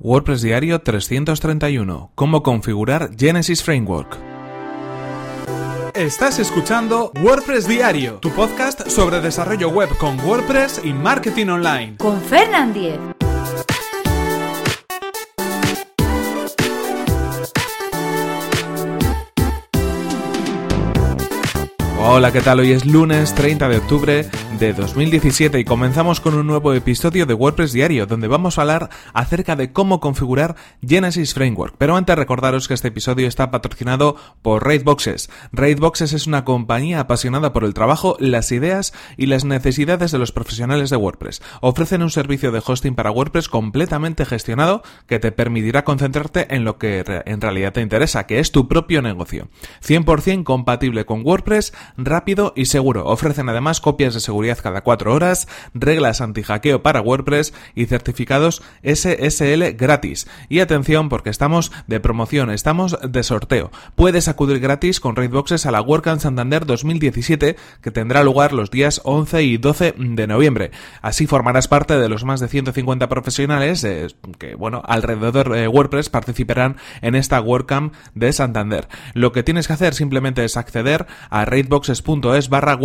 WordPress Diario 331. Cómo configurar Genesis Framework. Estás escuchando WordPress Diario, tu podcast sobre desarrollo web con WordPress y marketing online. Con Fernand Diez. Hola, ¿qué tal? Hoy es lunes 30 de octubre de 2017 y comenzamos con un nuevo episodio de WordPress Diario donde vamos a hablar acerca de cómo configurar Genesis Framework. Pero antes recordaros que este episodio está patrocinado por Raidboxes. Raidboxes es una compañía apasionada por el trabajo, las ideas y las necesidades de los profesionales de WordPress. Ofrecen un servicio de hosting para WordPress completamente gestionado que te permitirá concentrarte en lo que en realidad te interesa, que es tu propio negocio. 100% compatible con WordPress, rápido y seguro. Ofrecen además copias de seguridad cada 4 horas, reglas anti-hackeo para WordPress y certificados SSL gratis. Y atención porque estamos de promoción, estamos de sorteo. Puedes acudir gratis con Raidboxes a la WordCamp Santander 2017 que tendrá lugar los días 11 y 12 de noviembre. Así formarás parte de los más de 150 profesionales eh, que, bueno, alrededor de WordPress participarán en esta WordCamp de Santander. Lo que tienes que hacer simplemente es acceder a Raidboxes raidboxes.es barra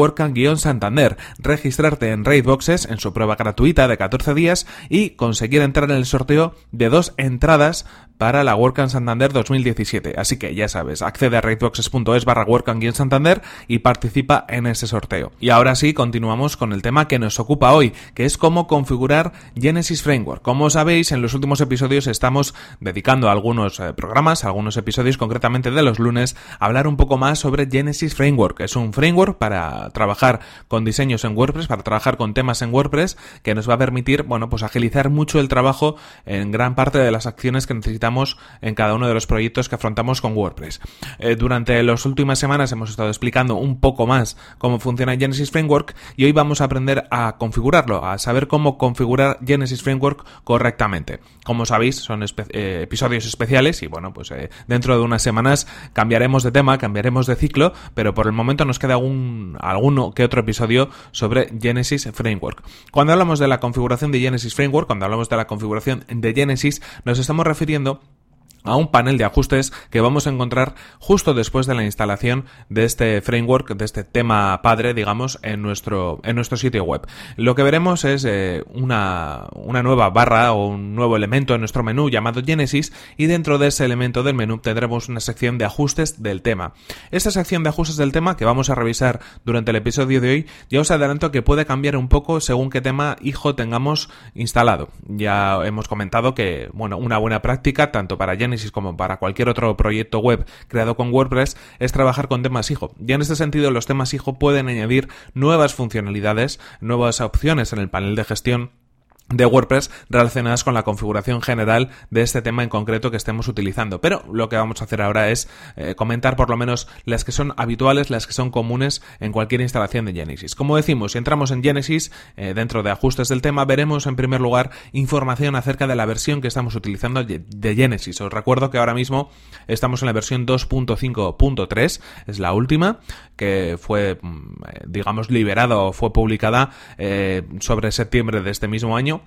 santander registrarte en Raidboxes en su prueba gratuita de 14 días y conseguir entrar en el sorteo de dos entradas para la WordCamp Santander 2017. Así que ya sabes, accede a raidboxes.es barra Santander y participa en ese sorteo. Y ahora sí, continuamos con el tema que nos ocupa hoy, que es cómo configurar Genesis Framework. Como sabéis, en los últimos episodios estamos dedicando algunos eh, programas, algunos episodios concretamente de los lunes, a hablar un poco más sobre Genesis Framework. Es un framework para trabajar con diseños en WordPress, para trabajar con temas en WordPress, que nos va a permitir, bueno, pues agilizar mucho el trabajo en gran parte de las acciones que necesitamos en cada uno de los proyectos que afrontamos con WordPress. Eh, durante las últimas semanas hemos estado explicando un poco más cómo funciona Genesis Framework y hoy vamos a aprender a configurarlo, a saber cómo configurar Genesis Framework correctamente. Como sabéis, son eh, episodios especiales y bueno, pues eh, dentro de unas semanas cambiaremos de tema, cambiaremos de ciclo, pero por el momento nos queda algún, alguno que otro episodio sobre Genesis Framework. Cuando hablamos de la configuración de Genesis Framework, cuando hablamos de la configuración de Genesis, nos estamos refiriendo a un panel de ajustes que vamos a encontrar justo después de la instalación de este framework, de este tema padre, digamos, en nuestro, en nuestro sitio web. Lo que veremos es eh, una, una nueva barra o un nuevo elemento en nuestro menú llamado Genesis y dentro de ese elemento del menú tendremos una sección de ajustes del tema. Esta sección de ajustes del tema que vamos a revisar durante el episodio de hoy, ya os adelanto que puede cambiar un poco según qué tema hijo tengamos instalado. Ya hemos comentado que, bueno, una buena práctica tanto para Genesis como para cualquier otro proyecto web creado con WordPress es trabajar con temas hijo. Y en este sentido los temas hijo pueden añadir nuevas funcionalidades, nuevas opciones en el panel de gestión de WordPress relacionadas con la configuración general de este tema en concreto que estemos utilizando. Pero lo que vamos a hacer ahora es eh, comentar por lo menos las que son habituales, las que son comunes en cualquier instalación de Genesis. Como decimos, si entramos en Genesis, eh, dentro de ajustes del tema, veremos en primer lugar información acerca de la versión que estamos utilizando de Genesis. Os recuerdo que ahora mismo estamos en la versión 2.5.3, es la última, que fue, mm, eh, digamos, liberada o fue publicada sobre septiembre de este mismo año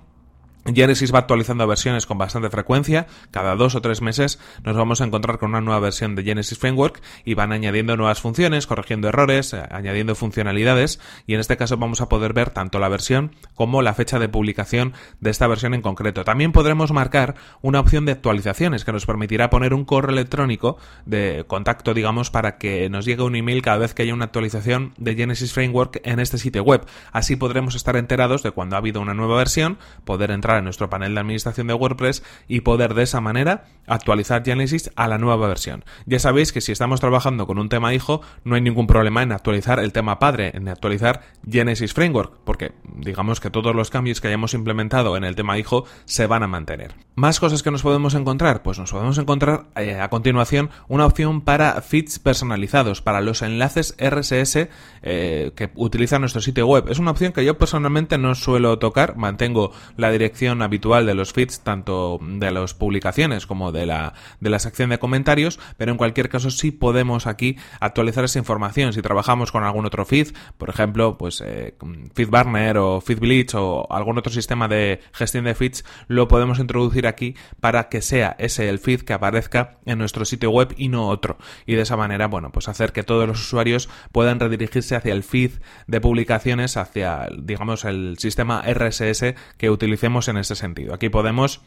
Genesis va actualizando versiones con bastante frecuencia, cada dos o tres meses nos vamos a encontrar con una nueva versión de Genesis Framework y van añadiendo nuevas funciones, corrigiendo errores, eh, añadiendo funcionalidades y en este caso vamos a poder ver tanto la versión como la fecha de publicación de esta versión en concreto. También podremos marcar una opción de actualizaciones que nos permitirá poner un correo electrónico de contacto, digamos, para que nos llegue un email cada vez que haya una actualización de Genesis Framework en este sitio web. Así podremos estar enterados de cuando ha habido una nueva versión, poder entrar nuestro panel de administración de WordPress y poder de esa manera actualizar Genesis a la nueva versión. Ya sabéis que si estamos trabajando con un tema hijo, no hay ningún problema en actualizar el tema padre, en actualizar Genesis Framework, porque digamos que todos los cambios que hayamos implementado en el tema hijo se van a mantener. Más cosas que nos podemos encontrar, pues nos podemos encontrar eh, a continuación una opción para feeds personalizados, para los enlaces RSS eh, que utiliza nuestro sitio web. Es una opción que yo personalmente no suelo tocar, mantengo la dirección habitual de los feeds, tanto de las publicaciones como de la, de la sección de comentarios, pero en cualquier caso sí podemos aquí actualizar esa información. Si trabajamos con algún otro feed, por ejemplo, pues eh, FeedBurner o FeedBleach o algún otro sistema de gestión de feeds, lo podemos introducir aquí para que sea ese el feed que aparezca en nuestro sitio web y no otro. Y de esa manera, bueno, pues hacer que todos los usuarios puedan redirigirse hacia el feed de publicaciones, hacia, digamos, el sistema RSS que utilicemos en ese sentido. Aquí podemos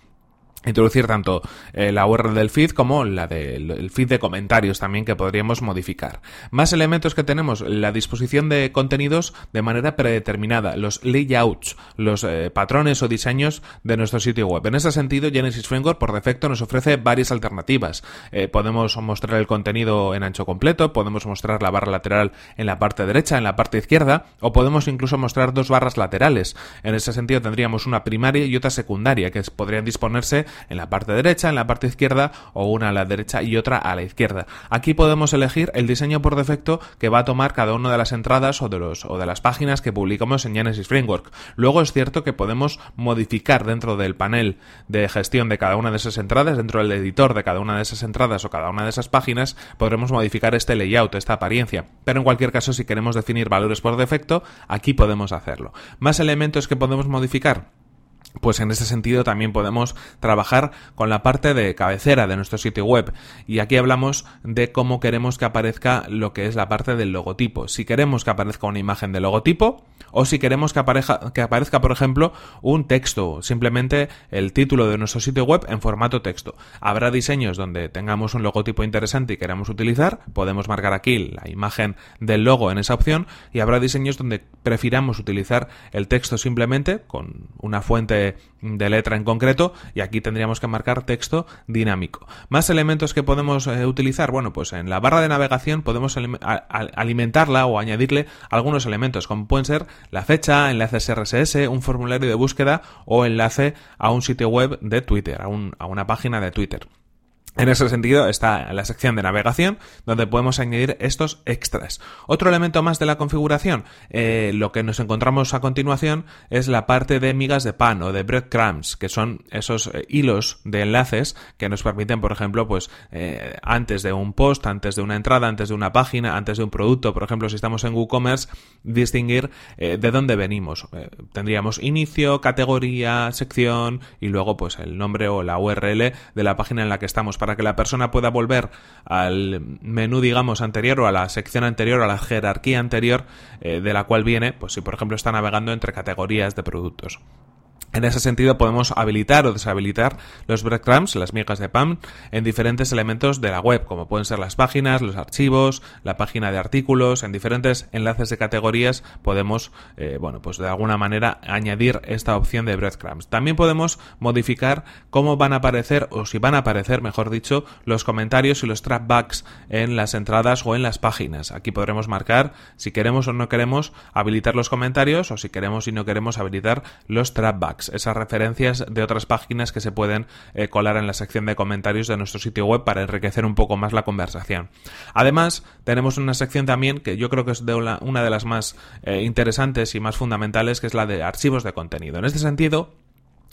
introducir tanto eh, la URL del feed como la del feed de comentarios también que podríamos modificar. Más elementos que tenemos, la disposición de contenidos de manera predeterminada, los layouts, los eh, patrones o diseños de nuestro sitio web. En ese sentido, Genesis Framework por defecto nos ofrece varias alternativas. Eh, podemos mostrar el contenido en ancho completo, podemos mostrar la barra lateral en la parte derecha, en la parte izquierda, o podemos incluso mostrar dos barras laterales. En ese sentido tendríamos una primaria y otra secundaria que podrían disponerse en la parte derecha, en la parte izquierda o una a la derecha y otra a la izquierda. Aquí podemos elegir el diseño por defecto que va a tomar cada una de las entradas o de, los, o de las páginas que publicamos en Genesis Framework. Luego es cierto que podemos modificar dentro del panel de gestión de cada una de esas entradas, dentro del editor de cada una de esas entradas o cada una de esas páginas, podremos modificar este layout, esta apariencia. Pero en cualquier caso, si queremos definir valores por defecto, aquí podemos hacerlo. Más elementos que podemos modificar pues en ese sentido también podemos trabajar con la parte de cabecera de nuestro sitio web. Y aquí hablamos de cómo queremos que aparezca lo que es la parte del logotipo. Si queremos que aparezca una imagen de logotipo o si queremos que, que aparezca por ejemplo un texto simplemente el título de nuestro sitio web en formato texto. Habrá diseños donde tengamos un logotipo interesante y queramos utilizar podemos marcar aquí la imagen del logo en esa opción y habrá diseños donde prefiramos utilizar el texto simplemente con una fuente de, letra en concreto y aquí tendríamos que marcar texto dinámico. Más elementos que podemos eh, utilizar, bueno, pues en la barra de navegación podemos alimentarla o añadirle algunos elementos como pueden ser la fecha, enlaces RSS, un formulario de búsqueda o enlace a un sitio web de Twitter, a, a una página de Twitter. En ese sentido está la sección de navegación donde podemos añadir estos extras. Otro elemento más de la configuración, eh, lo que nos encontramos a continuación es la parte de migas de pan o de breadcrumbs, que son esos eh, hilos de enlaces que nos permiten, por ejemplo, pues eh, antes de un post, antes de una entrada, antes de una página, antes de un producto, por ejemplo, si estamos en WooCommerce, distinguir de dónde venimos. tendríamos inicio, categoría, sección y luego pues el nombre o la URL de la página en la que estamos para que la persona pueda volver al menú, digamos, anterior o a la sección anterior, a la jerarquía anterior eh, de la cual viene, pues si por ejemplo está navegando entre categorías de productos. En ese sentido podemos habilitar o deshabilitar los breadcrumbs, las migas de PAM, en diferentes elementos de la web, como pueden ser las páginas, los archivos, la página de artículos, en diferentes enlaces de categorías podemos, eh, bueno, pues de alguna manera añadir esta opción de breadcrumbs. También podemos modificar cómo van a aparecer, o si van a aparecer, mejor dicho, los comentarios y los trapbacks en las entradas o en las páginas. Aquí podremos marcar si queremos o no queremos habilitar los comentarios o si queremos y no queremos habilitar los esas referencias de otras páginas que se pueden eh, colar en la sección de comentarios de nuestro sitio web para enriquecer un poco más la conversación. Además, tenemos una sección también que yo creo que es de una, de las más eh, interesantes y más fundamentales, que es la de archivos de contenido. En este sentido,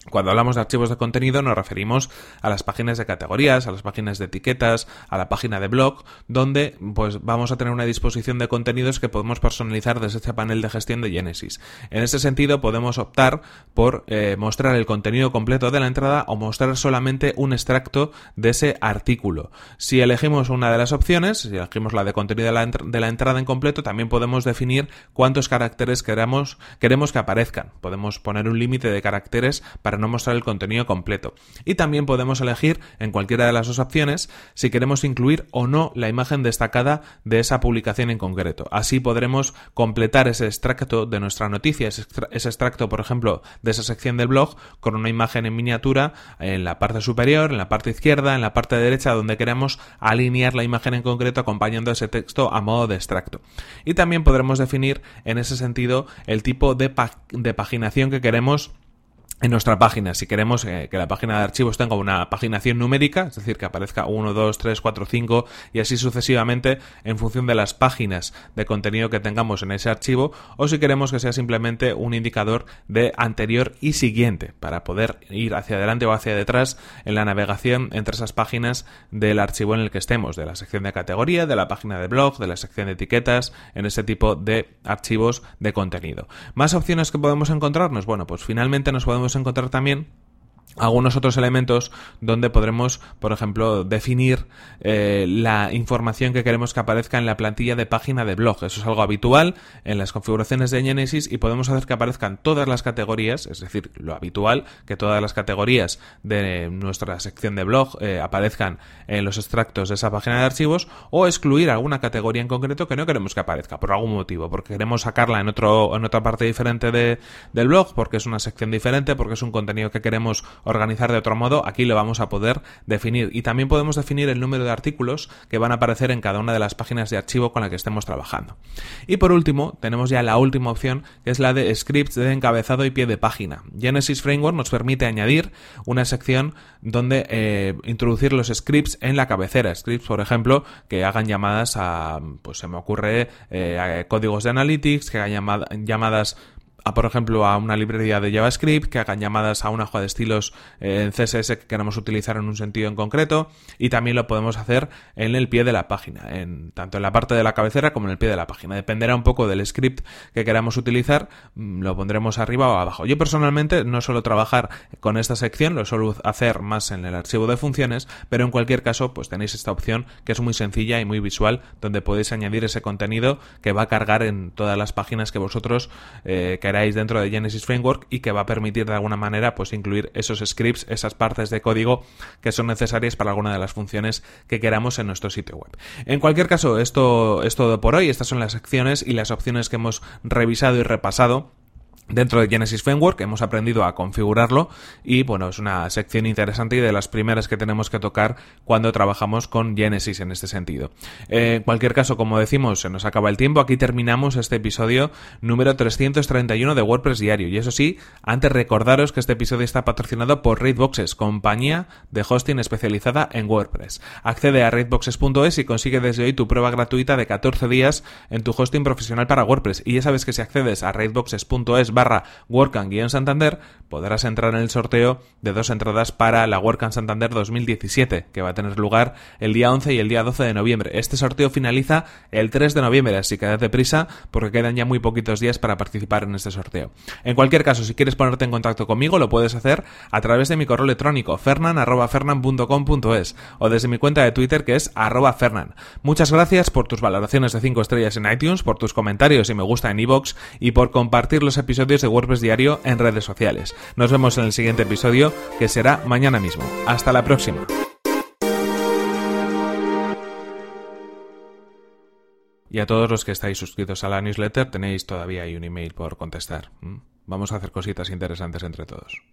cuando hablamos de archivos de contenido nos referimos a las páginas de categorías, a las páginas de etiquetas, a la página de blog, donde pues vamos a tener una disposición de contenidos que podemos personalizar desde este panel de gestión de Genesis. En ese sentido podemos optar por eh, mostrar el contenido completo de la entrada o mostrar solamente un extracto de ese artículo. Si elegimos una de las opciones, si elegimos la de contenido de la, entrada en completo, también podemos definir cuántos caracteres queramos, queremos que aparezcan. Podemos poner un límite de caracteres para no mostrar el contenido completo. Y también podemos elegir en cualquiera de las dos opciones si queremos incluir o no la imagen destacada de esa publicación en concreto. Así podremos completar ese extracto de nuestra noticia, ese, extracto, por ejemplo, de esa sección del blog con una imagen en miniatura en la parte superior, en la parte izquierda, en la parte derecha, donde queremos alinear la imagen en concreto acompañando ese texto a modo de extracto. Y también podremos definir en ese sentido el tipo de, de paginación que queremos en nuestra página. Si queremos eh, que la página de archivos tenga una paginación numérica, es decir, que aparezca 1, 2, 3, 4, 5 y así sucesivamente en función de las páginas de contenido que tengamos en ese archivo, o si queremos que sea simplemente un indicador de anterior y siguiente para poder ir hacia adelante o hacia detrás en la navegación entre esas páginas del archivo en el que estemos, de la sección de categoría, de la página de blog, de la sección de etiquetas, en ese tipo de archivos de contenido. Más opciones que podemos encontrarnos, bueno, pues finalmente nos podemos encontrar también algunos otros elementos donde podremos, por ejemplo, definir eh, la información que queremos que aparezca en la plantilla de página de blog. Eso es algo habitual en las configuraciones de Genesis y podemos hacer que aparezcan todas las categorías, es decir, lo habitual, que todas las categorías de nuestra sección de blog eh, aparezcan en los extractos de esa página de archivos o excluir alguna categoría en concreto que no queremos que aparezca por algún motivo, porque queremos sacarla en, otro, en otra parte diferente de, del blog, porque es una sección diferente, porque es un contenido que queremos organizar de otro modo, aquí lo vamos a poder definir. Y también podemos definir el número de artículos que van a aparecer en cada una de las páginas de archivo con la que estemos trabajando. Y por último, tenemos ya la última opción, que es la de scripts de encabezado y pie de página. Genesis Framework nos permite añadir una sección donde eh, introducir los scripts en la cabecera. Scripts, por ejemplo, que hagan llamadas a, pues se me ocurre, eh, códigos de analytics, que hagan llamadas por ejemplo, a una librería de JavaScript, que hagan llamadas a una hoja de estilos eh, en CSS que queramos utilizar en un sentido en concreto, y también lo podemos hacer en el pie de la página, en, tanto en la parte de la cabecera como en el pie de la página. Dependerá un poco del script que queramos utilizar, mm, lo pondremos arriba o abajo. Yo personalmente no suelo trabajar con esta sección, lo suelo hacer más en el archivo de funciones, pero en cualquier caso, pues tenéis esta opción que es muy sencilla y muy visual, donde podéis añadir ese contenido que va a cargar en todas las páginas que vosotros eh, dentro de Genesis Framework y que va a permitir de alguna manera pues incluir esos scripts, esas partes de código que son necesarias para alguna de las funciones que queramos en nuestro sitio web. En cualquier caso, esto es todo por hoy. Estas son las secciones y las opciones que hemos revisado y repasado Dentro de Genesis Framework hemos aprendido a configurarlo y bueno, es una sección interesante y de las primeras que tenemos que tocar cuando trabajamos con Genesis en este sentido. Eh, en cualquier caso, como decimos, se nos acaba el tiempo, aquí terminamos este episodio número 331 de WordPress Diario. Y eso sí, antes recordaros que este episodio está patrocinado por Raidboxes, compañía de hosting especializada en WordPress. Accede a raidboxes.es y consigue desde hoy tu prueba gratuita de 14 días en tu hosting profesional para WordPress. Y ya sabes que si accedes a raidboxes.es barra WordCamp Santander podrás entrar en el sorteo de dos entradas para la WordCamp Santander 2017, que va a tener lugar el día 11 y el día 12 de noviembre. Este sorteo finaliza el 3 de noviembre, así que date prisa porque quedan ya muy poquitos días para participar en este sorteo. En cualquier caso, si quieres ponerte en contacto conmigo, lo puedes hacer a través de mi correo electrónico fernan.fernan.com.es o desde mi cuenta de Twitter que es arroba fernan. Muchas gracias por tus valoraciones de 5 estrellas en iTunes, por tus comentarios y me gusta en iVoox y por compartir los episodios de WordPress Diario en redes sociales. Nos vemos en el siguiente episodio, que será mañana mismo. Hasta la próxima. Y a todos los que estáis suscritos a la newsletter tenéis todavía ahí un email por contestar. Vamos a hacer cositas interesantes entre todos.